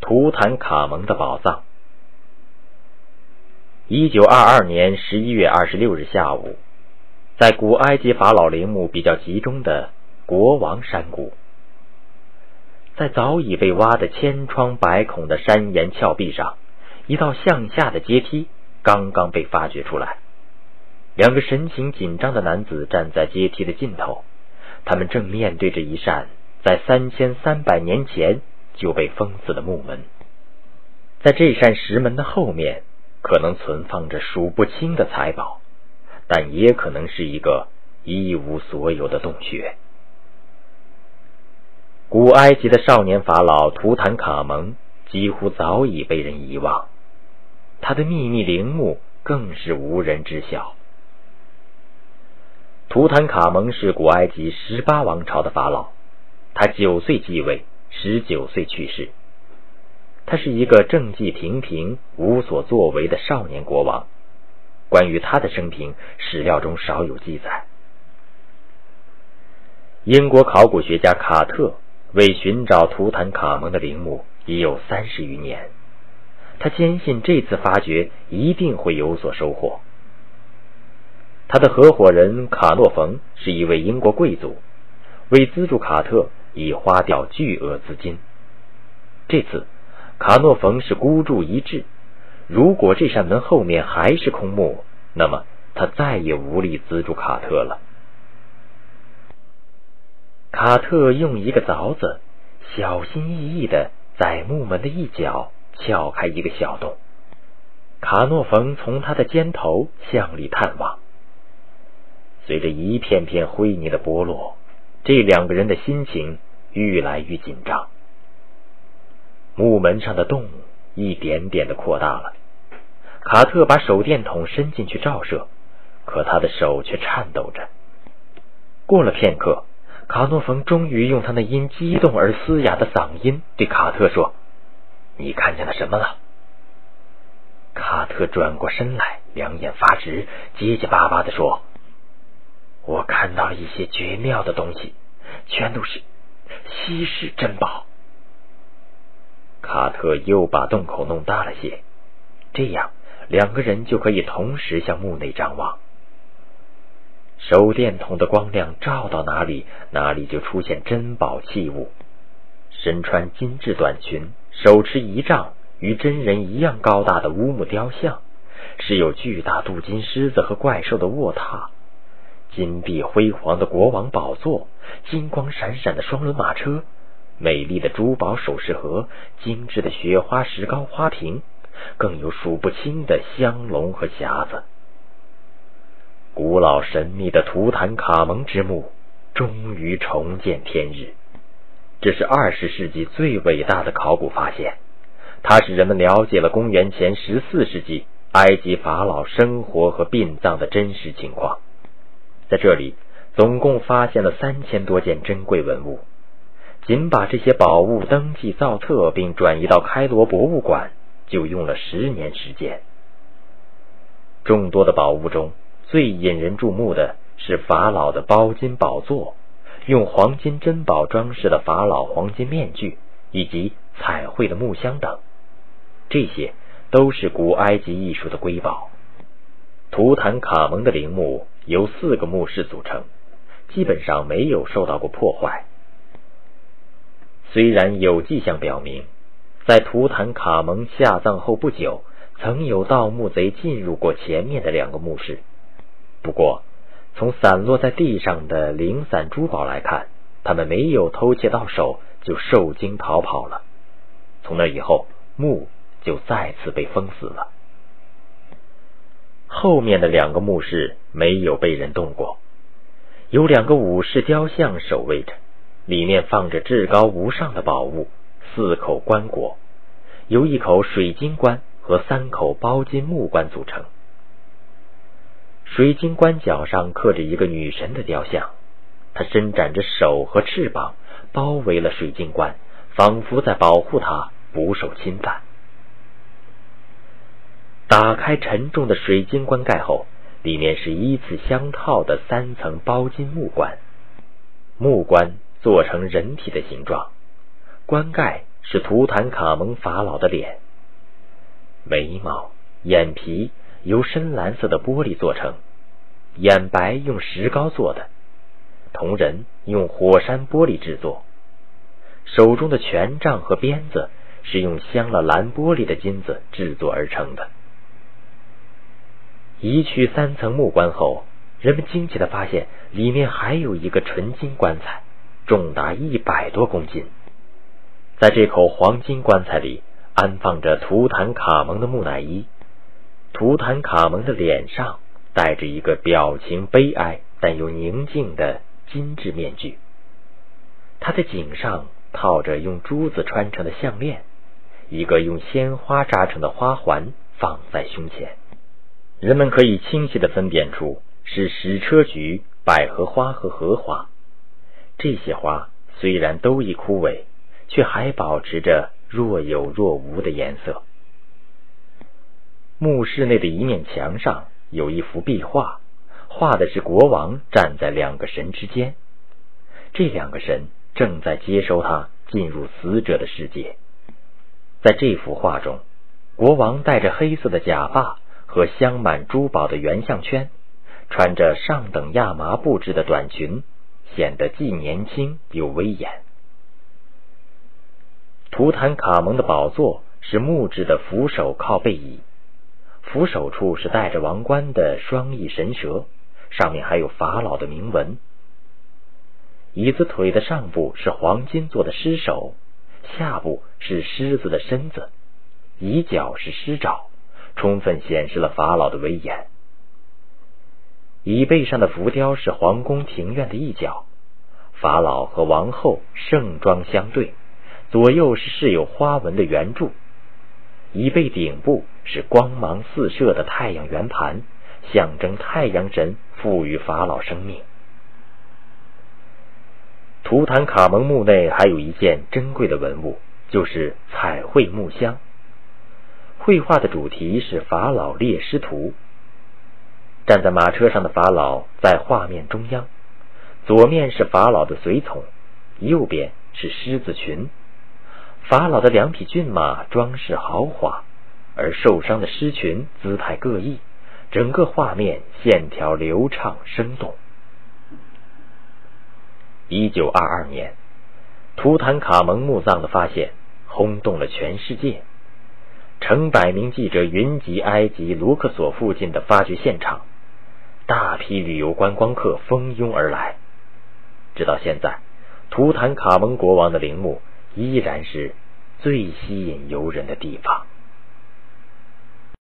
图坦卡蒙的宝藏。一九二二年十一月二十六日下午，在古埃及法老陵墓比较集中的国王山谷，在早已被挖得千疮百孔的山岩峭壁上，一道向下的阶梯刚刚被发掘出来。两个神情紧张的男子站在阶梯的尽头，他们正面对着一扇在三千三百年前就被封死的木门。在这扇石门的后面。可能存放着数不清的财宝，但也可能是一个一无所有的洞穴。古埃及的少年法老图坦卡蒙几乎早已被人遗忘，他的秘密陵墓更是无人知晓。图坦卡蒙是古埃及十八王朝的法老，他九岁继位，十九岁去世。他是一个政绩平平、无所作为的少年国王。关于他的生平，史料中少有记载。英国考古学家卡特为寻找图坦卡蒙的陵墓已有三十余年，他坚信这次发掘一定会有所收获。他的合伙人卡诺冯是一位英国贵族，为资助卡特已花掉巨额资金。这次。卡诺冯是孤注一掷，如果这扇门后面还是空墓，那么他再也无力资助卡特了。卡特用一个凿子，小心翼翼的在木门的一角撬开一个小洞。卡诺冯从他的肩头向里探望，随着一片片灰泥的剥落，这两个人的心情愈来愈紧张。木门上的洞一点点的扩大了，卡特把手电筒伸进去照射，可他的手却颤抖着。过了片刻，卡诺冯终于用他那因激动而嘶哑的嗓音对卡特说：“你看见了什么了？”卡特转过身来，两眼发直，结结巴巴的说：“我看到了一些绝妙的东西，全都是稀世珍宝。”卡特又把洞口弄大了些，这样两个人就可以同时向墓内张望。手电筒的光亮照到哪里，哪里就出现珍宝器物。身穿精致短裙、手持仪仗、与真人一样高大的乌木雕像，是有巨大镀金狮子和怪兽的卧榻，金碧辉煌的国王宝座，金光闪闪的双轮马车。美丽的珠宝首饰盒，精致的雪花石膏花瓶，更有数不清的香笼和匣子。古老神秘的图坦卡蒙之墓终于重见天日，这是二十世纪最伟大的考古发现。它使人们了解了公元前十四世纪埃及法老生活和殡葬的真实情况。在这里，总共发现了三千多件珍贵文物。仅把这些宝物登记造册，并转移到开罗博物馆，就用了十年时间。众多的宝物中，最引人注目的是法老的包金宝座，用黄金珍宝装饰的法老黄金面具，以及彩绘的木箱等，这些都是古埃及艺术的瑰宝。图坦卡蒙的陵墓由四个墓室组成，基本上没有受到过破坏。虽然有迹象表明，在图坦卡蒙下葬后不久，曾有盗墓贼进入过前面的两个墓室。不过，从散落在地上的零散珠宝来看，他们没有偷窃到手就受惊逃跑了。从那以后，墓就再次被封死了。后面的两个墓室没有被人动过，有两个武士雕像守卫着。里面放着至高无上的宝物，四口棺椁，由一口水晶棺和三口包金木棺组成。水晶棺脚上刻着一个女神的雕像，她伸展着手和翅膀，包围了水晶棺，仿佛在保护它不受侵犯。打开沉重的水晶棺盖后，里面是依次相套的三层包金木棺，木棺。做成人体的形状，棺盖是图坦卡蒙法老的脸，眉毛、眼皮由深蓝色的玻璃做成，眼白用石膏做的，瞳仁用火山玻璃制作，手中的权杖和鞭子是用镶了蓝玻璃的金子制作而成的。移去三层木棺后，人们惊奇的发现，里面还有一个纯金棺材，重达一百多公斤。在这口黄金棺材里，安放着图坦卡蒙的木乃伊。图坦卡蒙的脸上戴着一个表情悲哀但又宁静的金质面具。他的颈上套着用珠子穿成的项链，一个用鲜花扎成的花环放在胸前。人们可以清晰的分辨出是矢车菊、百合花和荷花。这些花虽然都已枯萎。却还保持着若有若无的颜色。墓室内的一面墙上有一幅壁画，画的是国王站在两个神之间，这两个神正在接收他进入死者的世界。在这幅画中，国王戴着黑色的假发和镶满珠宝的圆项圈，穿着上等亚麻布制的短裙，显得既年轻又威严。图坦卡蒙的宝座是木质的扶手靠背椅，扶手处是戴着王冠的双翼神蛇，上面还有法老的铭文。椅子腿的上部是黄金做的狮首，下部是狮子的身子，椅脚是狮爪，充分显示了法老的威严。椅背上的浮雕是皇宫庭院的一角，法老和王后盛装相对。左右是饰有花纹的圆柱，椅背顶部是光芒四射的太阳圆盘，象征太阳神赋予法老生命。图坦卡蒙墓内还有一件珍贵的文物，就是彩绘木箱。绘画的主题是法老猎狮图，站在马车上的法老在画面中央，左面是法老的随从，右边是狮子群。法老的两匹骏马装饰豪华，而受伤的狮群姿态各异，整个画面线条流畅生动。一九二二年，图坦卡蒙墓葬的发现轰动了全世界，成百名记者云集埃及卢克索附近的发掘现场，大批旅游观光客蜂拥而来。直到现在，图坦卡蒙国王的陵墓。依然是最吸引游人的地方。